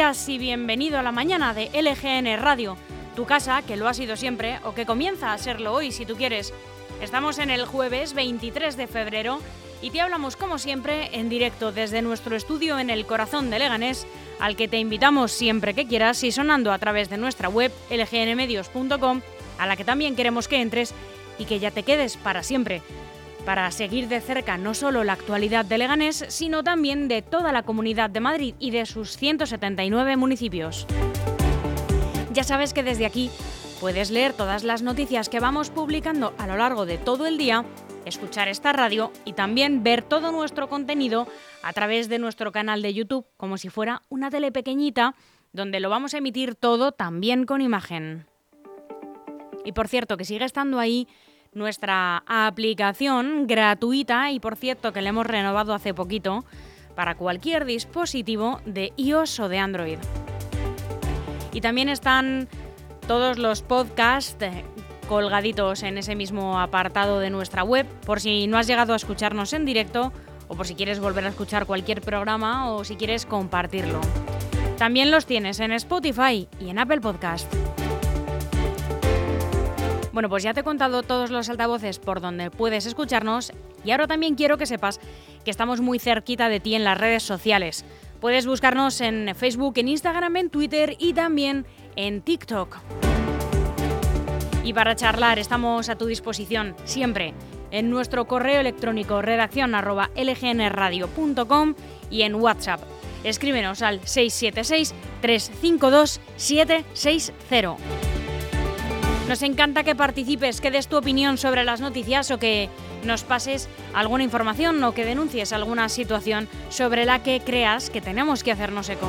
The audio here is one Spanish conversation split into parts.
días y bienvenido a la mañana de LGN Radio, tu casa, que lo ha sido siempre o que comienza a serlo hoy si tú quieres. Estamos en el jueves 23 de febrero y te hablamos como siempre en directo desde nuestro estudio en el corazón de Leganés, al que te invitamos siempre que quieras y sonando a través de nuestra web lgnmedios.com, a la que también queremos que entres y que ya te quedes para siempre, para seguir de cerca no solo la actualidad de Leganés, sino también de toda la comunidad de Madrid y de sus 179 municipios. Ya sabes que desde aquí puedes leer todas las noticias que vamos publicando a lo largo de todo el día escuchar esta radio y también ver todo nuestro contenido a través de nuestro canal de YouTube, como si fuera una tele pequeñita, donde lo vamos a emitir todo también con imagen. Y por cierto, que sigue estando ahí nuestra aplicación gratuita y por cierto que la hemos renovado hace poquito para cualquier dispositivo de iOS o de Android. Y también están todos los podcasts colgaditos en ese mismo apartado de nuestra web, por si no has llegado a escucharnos en directo o por si quieres volver a escuchar cualquier programa o si quieres compartirlo. También los tienes en Spotify y en Apple Podcast. Bueno, pues ya te he contado todos los altavoces por donde puedes escucharnos y ahora también quiero que sepas que estamos muy cerquita de ti en las redes sociales. Puedes buscarnos en Facebook, en Instagram, en Twitter y también en TikTok. Y para charlar estamos a tu disposición siempre en nuestro correo electrónico redacción lgnradio.com y en WhatsApp. Escríbenos al 676-352-760. Nos encanta que participes, que des tu opinión sobre las noticias o que nos pases alguna información o que denuncies alguna situación sobre la que creas que tenemos que hacernos eco.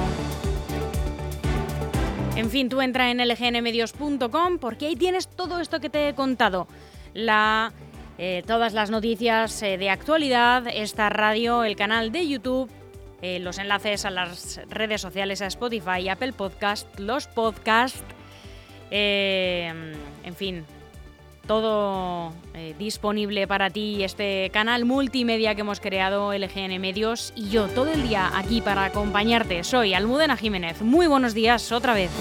En fin, tú entra en lgnmedios.com porque ahí tienes todo esto que te he contado. Eh, todas las noticias eh, de actualidad, esta radio, el canal de YouTube, eh, los enlaces a las redes sociales, a Spotify, Apple Podcast, los podcasts, en fin, todo eh, disponible para ti, este canal multimedia que hemos creado, LGN Medios, y yo todo el día aquí para acompañarte. Soy Almudena Jiménez. Muy buenos días otra vez.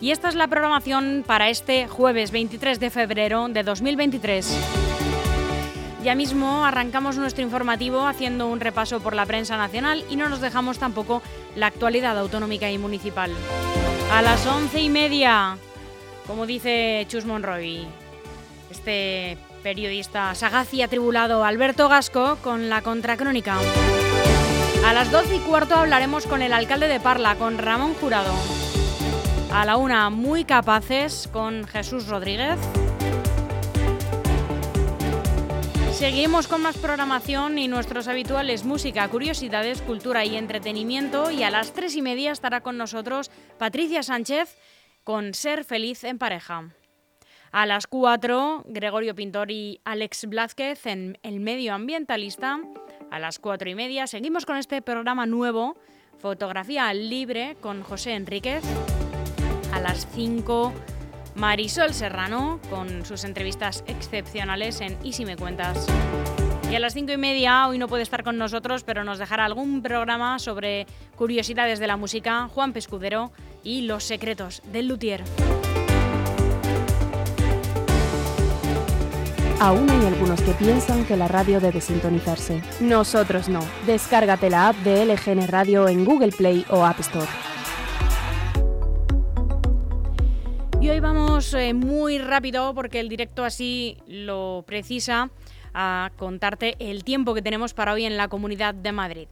Y esta es la programación para este jueves 23 de febrero de 2023. Ya mismo arrancamos nuestro informativo haciendo un repaso por la prensa nacional y no nos dejamos tampoco la actualidad autonómica y municipal. A las once y media, como dice Chus Monroy, este periodista sagaz y atribulado Alberto Gasco con la contracrónica. A las doce y cuarto hablaremos con el alcalde de Parla, con Ramón Jurado. A la una, muy capaces, con Jesús Rodríguez. Seguimos con más programación y nuestros habituales música, curiosidades, cultura y entretenimiento. Y a las tres y media estará con nosotros Patricia Sánchez con Ser feliz en pareja. A las cuatro, Gregorio Pintor y Alex Blázquez en El Medio Ambientalista. A las cuatro y media seguimos con este programa nuevo, Fotografía Libre, con José Enríquez. A las cinco, Marisol Serrano con sus entrevistas excepcionales en Y si me cuentas. Y a las cinco y media, hoy no puede estar con nosotros, pero nos dejará algún programa sobre curiosidades de la música, Juan Pescudero y los secretos del luthier. Aún hay algunos que piensan que la radio debe sintonizarse. Nosotros no. Descárgate la app de LGN Radio en Google Play o App Store. Vamos eh, muy rápido porque el directo así lo precisa a contarte el tiempo que tenemos para hoy en la Comunidad de Madrid.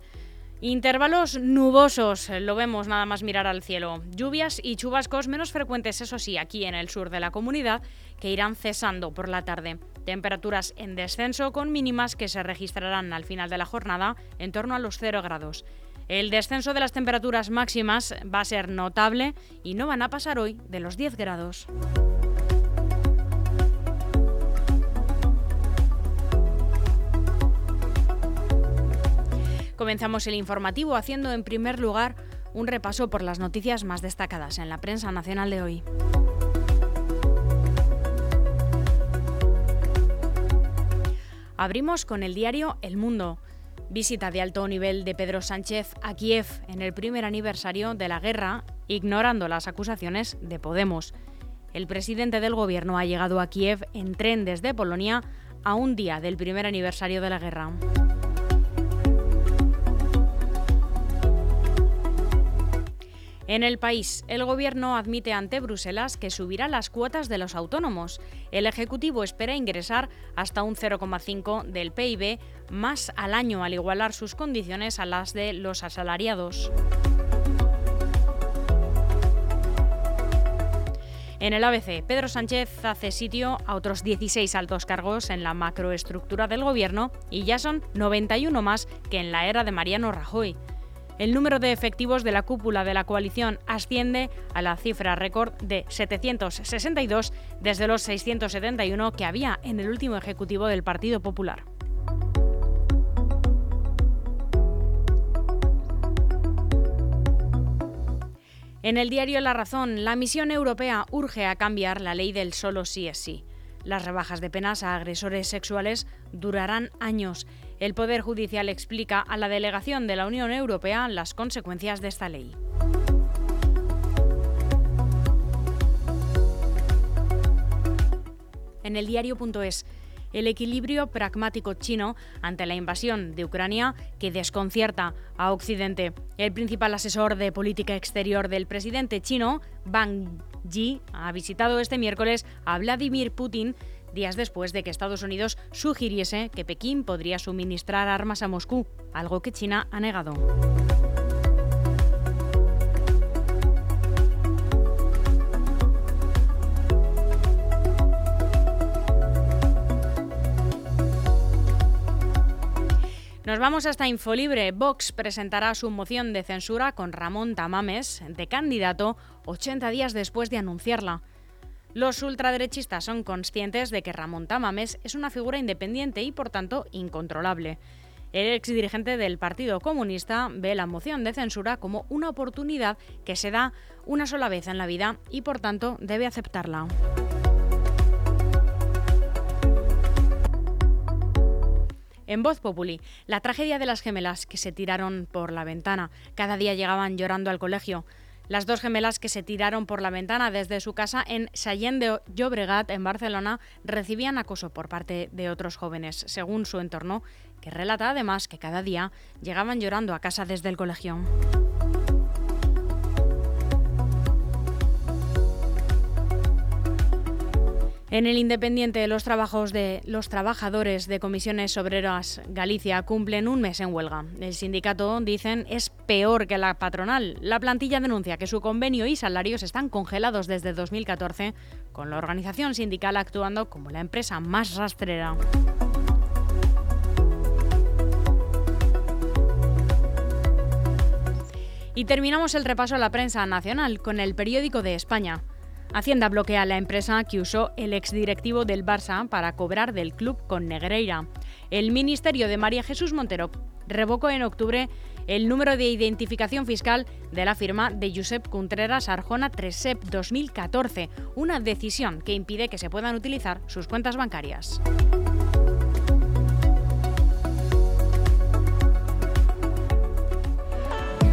Intervalos nubosos, lo vemos nada más mirar al cielo. Lluvias y chubascos menos frecuentes, eso sí, aquí en el sur de la comunidad, que irán cesando por la tarde. Temperaturas en descenso con mínimas que se registrarán al final de la jornada en torno a los 0 grados. El descenso de las temperaturas máximas va a ser notable y no van a pasar hoy de los 10 grados. Comenzamos el informativo haciendo en primer lugar un repaso por las noticias más destacadas en la prensa nacional de hoy. Abrimos con el diario El Mundo. Visita de alto nivel de Pedro Sánchez a Kiev en el primer aniversario de la guerra, ignorando las acusaciones de Podemos. El presidente del gobierno ha llegado a Kiev en tren desde Polonia a un día del primer aniversario de la guerra. En el país, el Gobierno admite ante Bruselas que subirá las cuotas de los autónomos. El Ejecutivo espera ingresar hasta un 0,5 del PIB más al año al igualar sus condiciones a las de los asalariados. En el ABC, Pedro Sánchez hace sitio a otros 16 altos cargos en la macroestructura del gobierno y ya son 91 más que en la era de Mariano Rajoy. El número de efectivos de la cúpula de la coalición asciende a la cifra récord de 762 desde los 671 que había en el último ejecutivo del Partido Popular. En el diario La Razón, la misión europea urge a cambiar la ley del solo sí es sí. Las rebajas de penas a agresores sexuales durarán años. El Poder Judicial explica a la delegación de la Unión Europea las consecuencias de esta ley. En el diario.es, el equilibrio pragmático chino ante la invasión de Ucrania que desconcierta a Occidente. El principal asesor de política exterior del presidente chino, Wang Yi, ha visitado este miércoles a Vladimir Putin días después de que Estados Unidos sugiriese que Pekín podría suministrar armas a Moscú, algo que China ha negado. Nos vamos hasta Infolibre. Vox presentará su moción de censura con Ramón Tamames de candidato 80 días después de anunciarla. Los ultraderechistas son conscientes de que Ramón Tamames es una figura independiente y por tanto incontrolable. El exdirigente del Partido Comunista ve la moción de censura como una oportunidad que se da una sola vez en la vida y por tanto debe aceptarla. En Voz Populi, la tragedia de las gemelas que se tiraron por la ventana. Cada día llegaban llorando al colegio. Las dos gemelas que se tiraron por la ventana desde su casa en Sallén de Llobregat, en Barcelona, recibían acoso por parte de otros jóvenes, según su entorno, que relata además que cada día llegaban llorando a casa desde el colegio. En el Independiente, los, trabajos de, los trabajadores de comisiones obreras Galicia cumplen un mes en huelga. El sindicato, dicen, es peor que la patronal. La plantilla denuncia que su convenio y salarios están congelados desde 2014, con la organización sindical actuando como la empresa más rastrera. Y terminamos el repaso a la prensa nacional con el periódico de España. Hacienda bloquea la empresa que usó el exdirectivo del Barça para cobrar del club con Negreira. El Ministerio de María Jesús Montero revocó en octubre el número de identificación fiscal de la firma de Josep Contreras Arjona Tresep 2014, una decisión que impide que se puedan utilizar sus cuentas bancarias.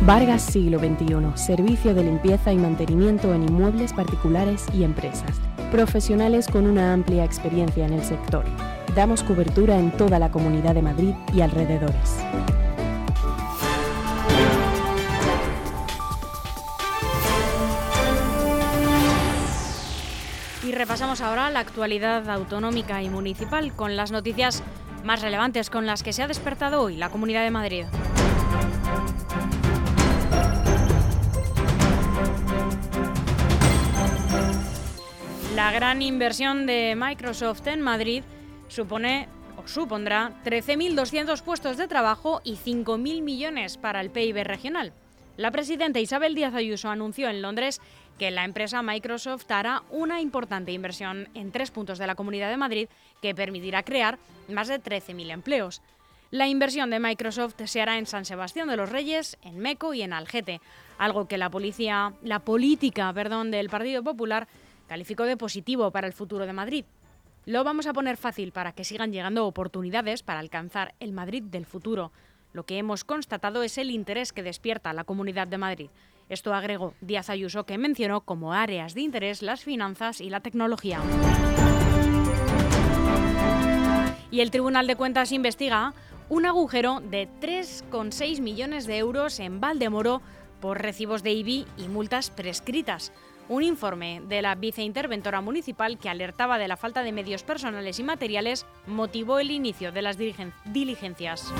Vargas Siglo XXI, servicio de limpieza y mantenimiento en inmuebles particulares y empresas. Profesionales con una amplia experiencia en el sector. Damos cobertura en toda la Comunidad de Madrid y alrededores. Y repasamos ahora la actualidad autonómica y municipal con las noticias más relevantes con las que se ha despertado hoy la Comunidad de Madrid. La gran inversión de Microsoft en Madrid supone o supondrá 13.200 puestos de trabajo y 5.000 millones para el PIB regional. La presidenta Isabel Díaz Ayuso anunció en Londres que la empresa Microsoft hará una importante inversión en tres puntos de la Comunidad de Madrid que permitirá crear más de 13.000 empleos. La inversión de Microsoft se hará en San Sebastián de los Reyes, en Meco y en Algete, algo que la, policía, la política perdón, del Partido Popular calificó de positivo para el futuro de Madrid. Lo vamos a poner fácil para que sigan llegando oportunidades para alcanzar el Madrid del futuro. lo que hemos constatado es el interés que despierta la Comunidad de Madrid. Esto agregó Díaz Ayuso, que mencionó como áreas de interés las finanzas y la tecnología. Y el Tribunal de Cuentas investiga un agujero de 3,6 millones de euros en Valdemoro por recibos de IBI y multas prescritas. Un informe de la viceinterventora municipal que alertaba de la falta de medios personales y materiales motivó el inicio de las diligencias.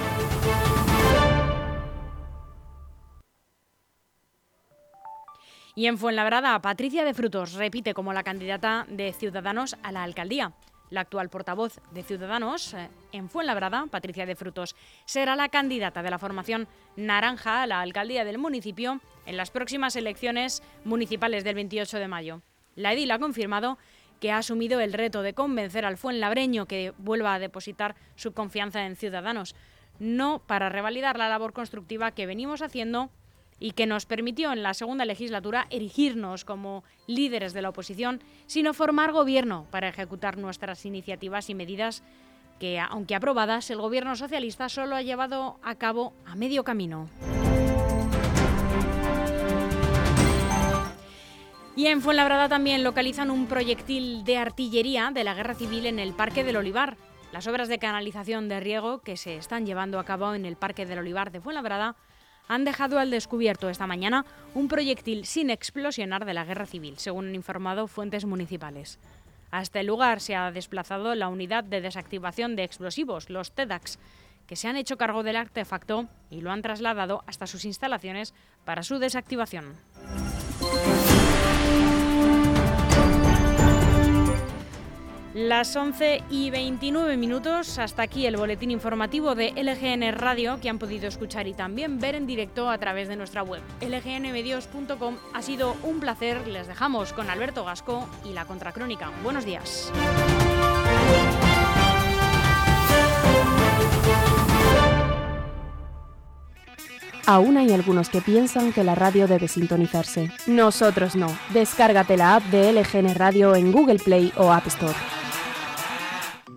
Y en Fuenlabrada, Patricia de Frutos repite como la candidata de Ciudadanos a la alcaldía. La actual portavoz de Ciudadanos eh, en Fuenlabrada, Patricia de Frutos, será la candidata de la formación naranja a la alcaldía del municipio en las próximas elecciones municipales del 28 de mayo. La edil ha confirmado que ha asumido el reto de convencer al fuenlabreño que vuelva a depositar su confianza en Ciudadanos, no para revalidar la labor constructiva que venimos haciendo y que nos permitió en la segunda legislatura erigirnos como líderes de la oposición, sino formar gobierno para ejecutar nuestras iniciativas y medidas que, aunque aprobadas, el gobierno socialista solo ha llevado a cabo a medio camino. Y en Fuenlabrada también localizan un proyectil de artillería de la Guerra Civil en el Parque del Olivar. Las obras de canalización de riego que se están llevando a cabo en el Parque del Olivar de Fuenlabrada han dejado al descubierto esta mañana un proyectil sin explosionar de la guerra civil, según han informado fuentes municipales. Hasta el lugar se ha desplazado la unidad de desactivación de explosivos, los TEDAX, que se han hecho cargo del artefacto y lo han trasladado hasta sus instalaciones para su desactivación. Las 11 y 29 minutos, hasta aquí el boletín informativo de LGN Radio que han podido escuchar y también ver en directo a través de nuestra web lgnmedios.com. Ha sido un placer, les dejamos con Alberto Gasco y la Contracrónica. Buenos días. Aún hay algunos que piensan que la radio debe sintonizarse. Nosotros no. Descárgate la app de LGN Radio en Google Play o App Store.